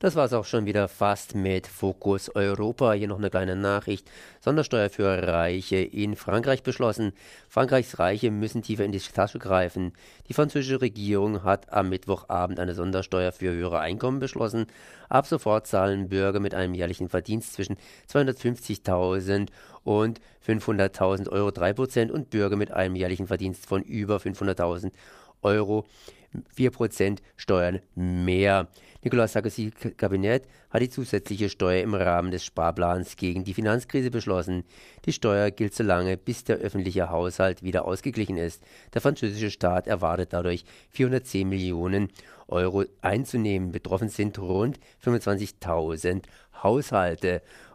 Das war es auch schon wieder fast mit Fokus Europa. Hier noch eine kleine Nachricht. Sondersteuer für Reiche in Frankreich beschlossen. Frankreichs Reiche müssen tiefer in die Tasche greifen. Die französische Regierung hat am Mittwochabend eine Sondersteuer für höhere Einkommen beschlossen. Ab sofort zahlen Bürger mit einem jährlichen Verdienst zwischen 250.000 und 500.000 Euro 3% und Bürger mit einem jährlichen Verdienst von über 500.000 Euro 4% Steuern mehr. Nicolas Sarkozy Kabinett hat die zusätzliche Steuer im Rahmen des Sparplans gegen die Finanzkrise beschlossen. Die Steuer gilt so lange, bis der öffentliche Haushalt wieder ausgeglichen ist. Der französische Staat erwartet dadurch 410 Millionen Euro einzunehmen. Betroffen sind rund 25.000 Haushalte.